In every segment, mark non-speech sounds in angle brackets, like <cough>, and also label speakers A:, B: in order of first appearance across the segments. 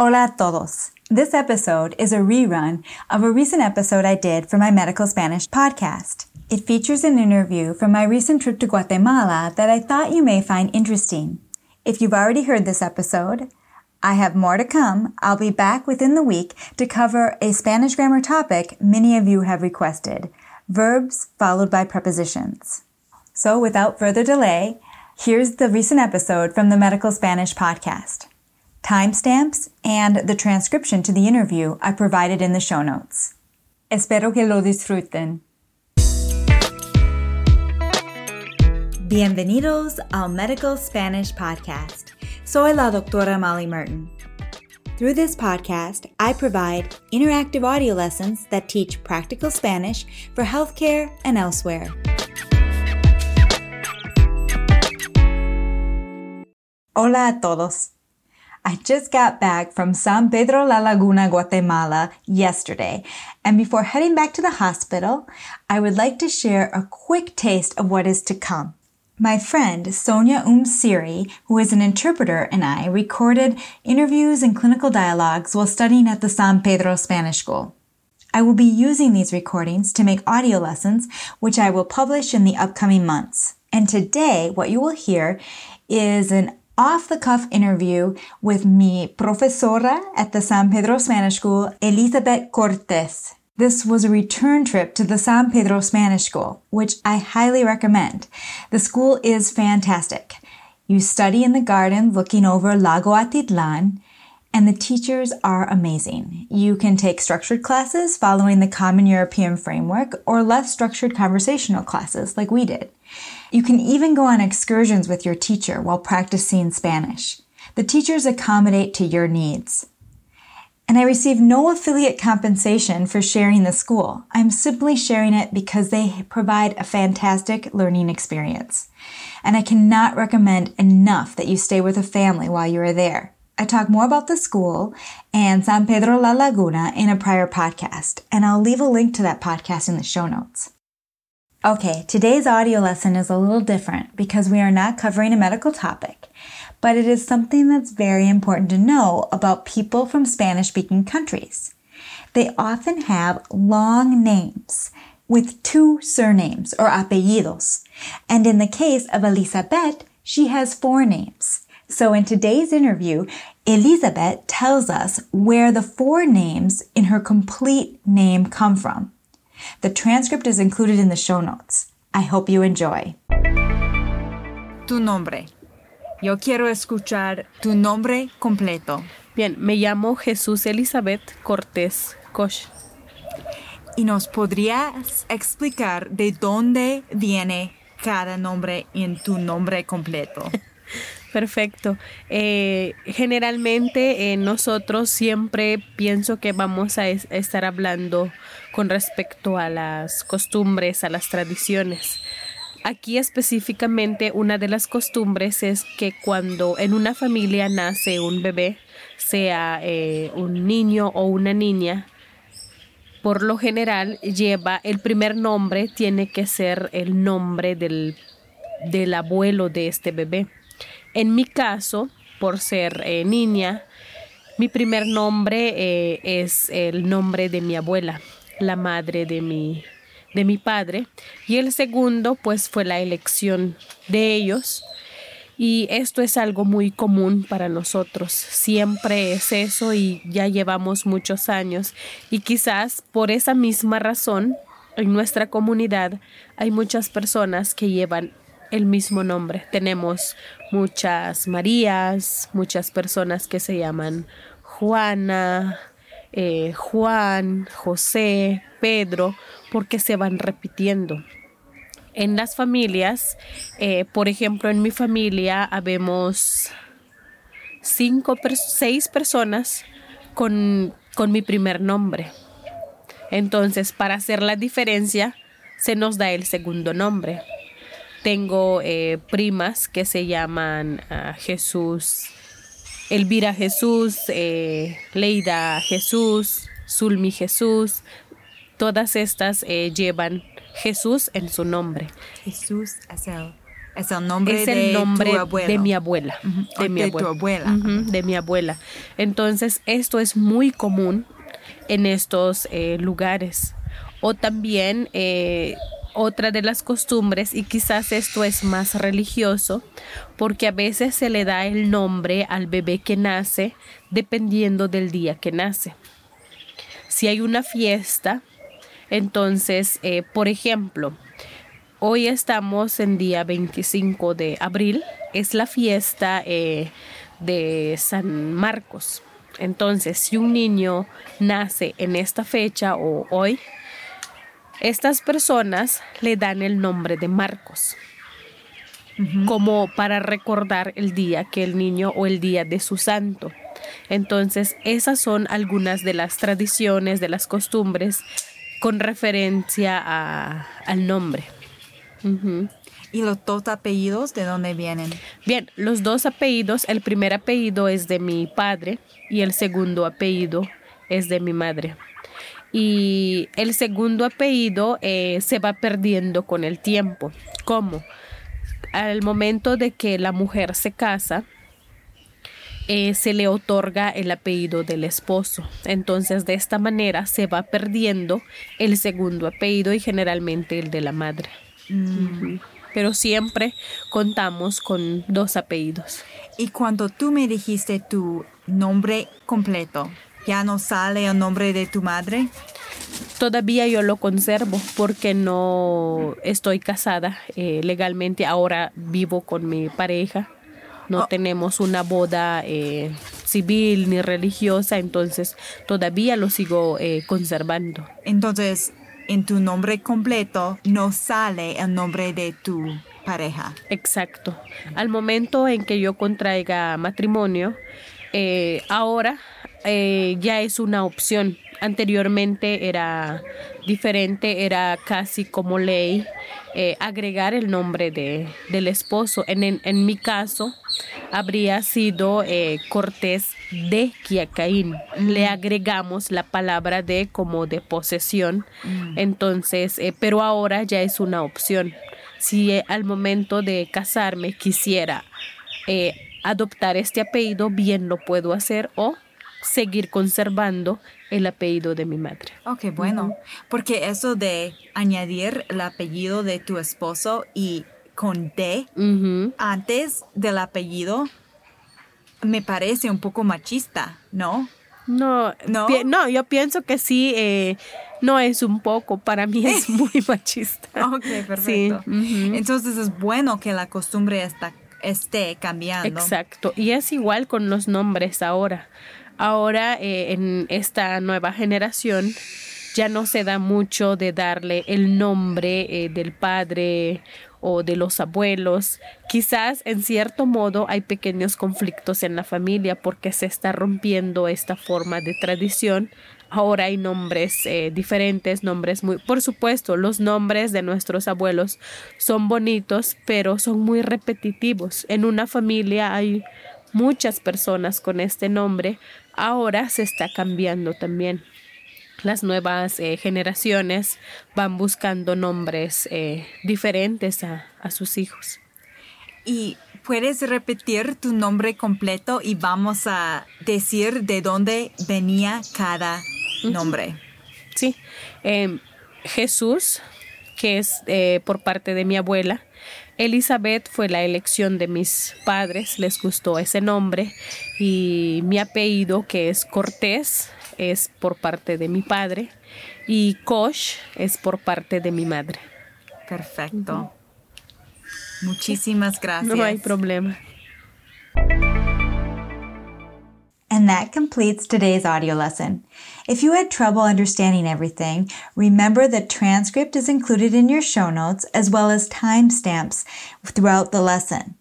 A: Hola a todos. This episode is a rerun of a recent episode I did for my Medical Spanish podcast. It features an interview from my recent trip to Guatemala that I thought you may find interesting. If you've already heard this episode, I have more to come. I'll be back within the week to cover a Spanish grammar topic many of you have requested verbs followed by prepositions. So, without further delay, here's the recent episode from the Medical Spanish podcast. Timestamps and the transcription to the interview I provided in the show notes. Espero que lo disfruten. Bienvenidos al Medical Spanish Podcast. Soy la doctora Molly Merton. Through this podcast, I provide interactive audio lessons that teach practical Spanish for healthcare and elsewhere. Hola a todos. I just got back from San Pedro La Laguna, Guatemala yesterday, and before heading back to the hospital, I would like to share a quick taste of what is to come. My friend Sonia Umsiri, who is an interpreter, and I recorded interviews and clinical dialogues while studying at the San Pedro Spanish School. I will be using these recordings to make audio lessons, which I will publish in the upcoming months. And today, what you will hear is an off the cuff interview with mi profesora at the San Pedro Spanish School, Elizabeth Cortes. This was a return trip to the San Pedro Spanish School, which I highly recommend. The school is fantastic. You study in the garden looking over Lago Atitlan, and the teachers are amazing. You can take structured classes following the Common European Framework or less structured conversational classes like we did. You can even go on excursions with your teacher while practicing Spanish. The teachers accommodate to your needs and I receive no affiliate compensation for sharing the school. I'm simply sharing it because they provide a fantastic learning experience. And I cannot recommend enough that you stay with a family while you are there. I talk more about the school and San Pedro La Laguna in a prior podcast, and I'll leave a link to that podcast in the show notes. Okay, today's audio lesson is a little different because we are not covering a medical topic but it is something that's very important to know about people from Spanish speaking countries. They often have long names with two surnames or apellidos. And in the case of Elizabeth, she has four names. So in today's interview, Elizabeth tells us where the four names in her complete name come from. The transcript is included in the show notes. I hope you enjoy. Tu nombre. Yo quiero escuchar tu nombre completo.
B: Bien, me llamo Jesús Elizabeth Cortés Koch.
A: ¿Y nos podrías explicar de dónde viene cada nombre en tu nombre completo? <laughs>
B: Perfecto. Eh, generalmente eh, nosotros siempre pienso que vamos a estar hablando con respecto a las costumbres, a las tradiciones. Aquí específicamente una de las costumbres es que cuando en una familia nace un bebé, sea eh, un niño o una niña, por lo general lleva el primer nombre, tiene que ser el nombre del, del abuelo de este bebé. En mi caso, por ser eh, niña, mi primer nombre eh, es el nombre de mi abuela, la madre de mi de mi padre. Y el segundo pues fue la elección de ellos. Y esto es algo muy común para nosotros. Siempre es eso y ya llevamos muchos años. Y quizás por esa misma razón en nuestra comunidad hay muchas personas que llevan el mismo nombre tenemos muchas Marías muchas personas que se llaman Juana eh, Juan, José, Pedro, porque se van repitiendo. En las familias, eh, por ejemplo, en mi familia habemos cinco, seis personas con, con mi primer nombre. Entonces, para hacer la diferencia, se nos da el segundo nombre. Tengo eh, primas que se llaman ah, Jesús, Elvira Jesús, eh, Leida Jesús, Zulmi Jesús, todas estas eh, llevan Jesús en su nombre.
A: Jesús Azel. Es el nombre,
B: es
A: de,
B: el nombre
A: tu
B: de mi abuela. De mi
A: de tu
B: abuela. de mi abuela. Entonces, esto es muy común en estos lugares. O también otra de las costumbres, y quizás esto es más religioso, porque a veces se le da el nombre al bebé que nace dependiendo del día que nace. Si hay una fiesta, entonces, eh, por ejemplo, Hoy estamos en día 25 de abril, es la fiesta eh, de San Marcos. Entonces, si un niño nace en esta fecha o hoy, estas personas le dan el nombre de Marcos, como para recordar el día que el niño o el día de su santo. Entonces, esas son algunas de las tradiciones, de las costumbres con referencia a- al nombre.
A: ¿Y los dos apellidos de dónde vienen?
B: Bien, los dos apellidos, el primer apellido es de mi padre y el segundo apellido es de mi madre. Y el segundo apellido eh, se va perdiendo con el tiempo. ¿Cómo? Al momento de que la mujer se casa, eh, se le otorga el apellido del esposo. Entonces, de esta manera se va perdiendo el segundo apellido y generalmente el de la madre. Ujú. Pero siempre contamos con dos apellidos.
A: Y cuando tú me dijiste tu nombre completo, ¿ya no sale el nombre de tu madre?
B: Todavía yo lo conservo porque no estoy casada eh, legalmente. Ahora vivo con mi pareja. No
A: Oh.
B: tenemos una boda eh, civil ni religiosa, entonces todavía lo sigo eh, conservando.
A: Entonces, en tu nombre completo no sale el nombre de tu pareja.
B: Exacto. Al momento en que yo contraiga matrimonio, eh, ahora eh, ya es una opción. Anteriormente era diferente, era casi como ley eh, agregar el nombre de, del esposo. En, en, en mi caso, habría sido eh, Cortés de Quiacaín. Le agregamos la palabra de como de posesión. Entonces, eh, pero ahora ya es una opción. Si al momento de casarme quisiera adoptar este apellido, bien lo puedo hacer o seguir conservando el apellido de mi madre.
A: Ok, bueno, porque eso de añadir el apellido de tu esposo y con D antes del apellido me parece un poco machista, ¿no?
B: No,
A: ¿No?
B: no, yo pienso que sí, eh, no es un poco, para mí es <laughs> muy machista.
A: Ok, perfecto.
B: Sí.
A: Entonces es bueno que la costumbre está, esté cambiando.
B: Exacto. Y es igual con los nombres ahora. Ahora, eh, en esta nueva generación, ya no se da mucho de darle el nombre eh, del padre o de los abuelos. Quizás en cierto modo hay pequeños conflictos en la familia porque se está rompiendo esta forma de tradición. Ahora hay nombres eh, diferentes, nombres muy... Por supuesto, los nombres de nuestros abuelos son bonitos, pero son muy repetitivos. En una familia hay muchas personas con este nombre. Ahora se está cambiando también las nuevas eh, generaciones van buscando nombres eh, diferentes a, a sus hijos.
A: Y puedes repetir tu nombre completo y vamos a decir de dónde venía cada nombre.
B: Sí, em, Jesús, que es eh, por parte de mi abuela. Elizabeth fue la elección de mis padres, les gustó ese nombre. Y mi apellido, que es Cortés, es por parte de mi padre. Y Kosh es por parte de mi madre.
A: Perfecto. Muchísimas gracias.
B: No hay problema.
A: And that completes today's audio lesson. If you had trouble understanding everything, remember the transcript is included in your show notes as well as timestamps throughout the lesson.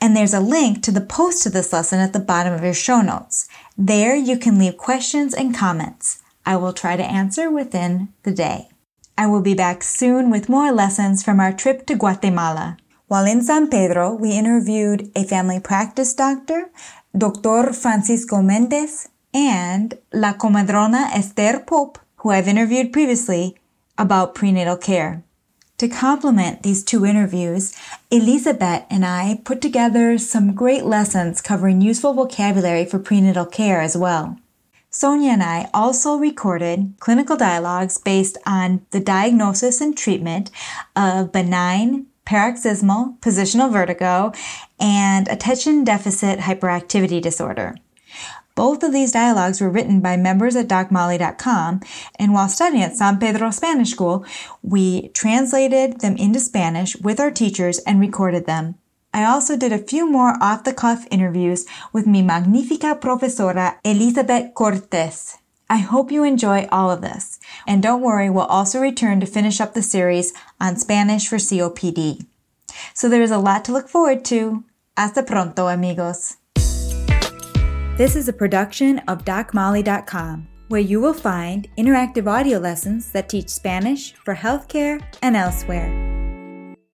A: And there's a link to the post to this lesson at the bottom of your show notes. There you can leave questions and comments. I will try to answer within the day. I will be back soon with more lessons from our trip to Guatemala. While in San Pedro, we interviewed a family practice doctor, Dr. Francisco Mendez, and La Comadrona Esther Pope, who I've interviewed previously, about prenatal care. To complement these two interviews, Elizabeth and I put together some great lessons covering useful vocabulary for prenatal care as well. Sonia and I also recorded clinical dialogues based on the diagnosis and treatment of benign paroxysmal positional vertigo and attention deficit hyperactivity disorder. Both of these dialogues were written by members at DocMolly.com, and while studying at San Pedro Spanish School, we translated them into Spanish with our teachers and recorded them. I also did a few more off the cuff interviews with mi magnífica profesora Elizabeth Cortes. I hope you enjoy all of this. And don't worry, we'll also return to finish up the series on Spanish for COPD. So there is a lot to look forward to. Hasta pronto, amigos. This is a production of DocMolly.com, where you will find interactive audio lessons that teach Spanish for healthcare and elsewhere.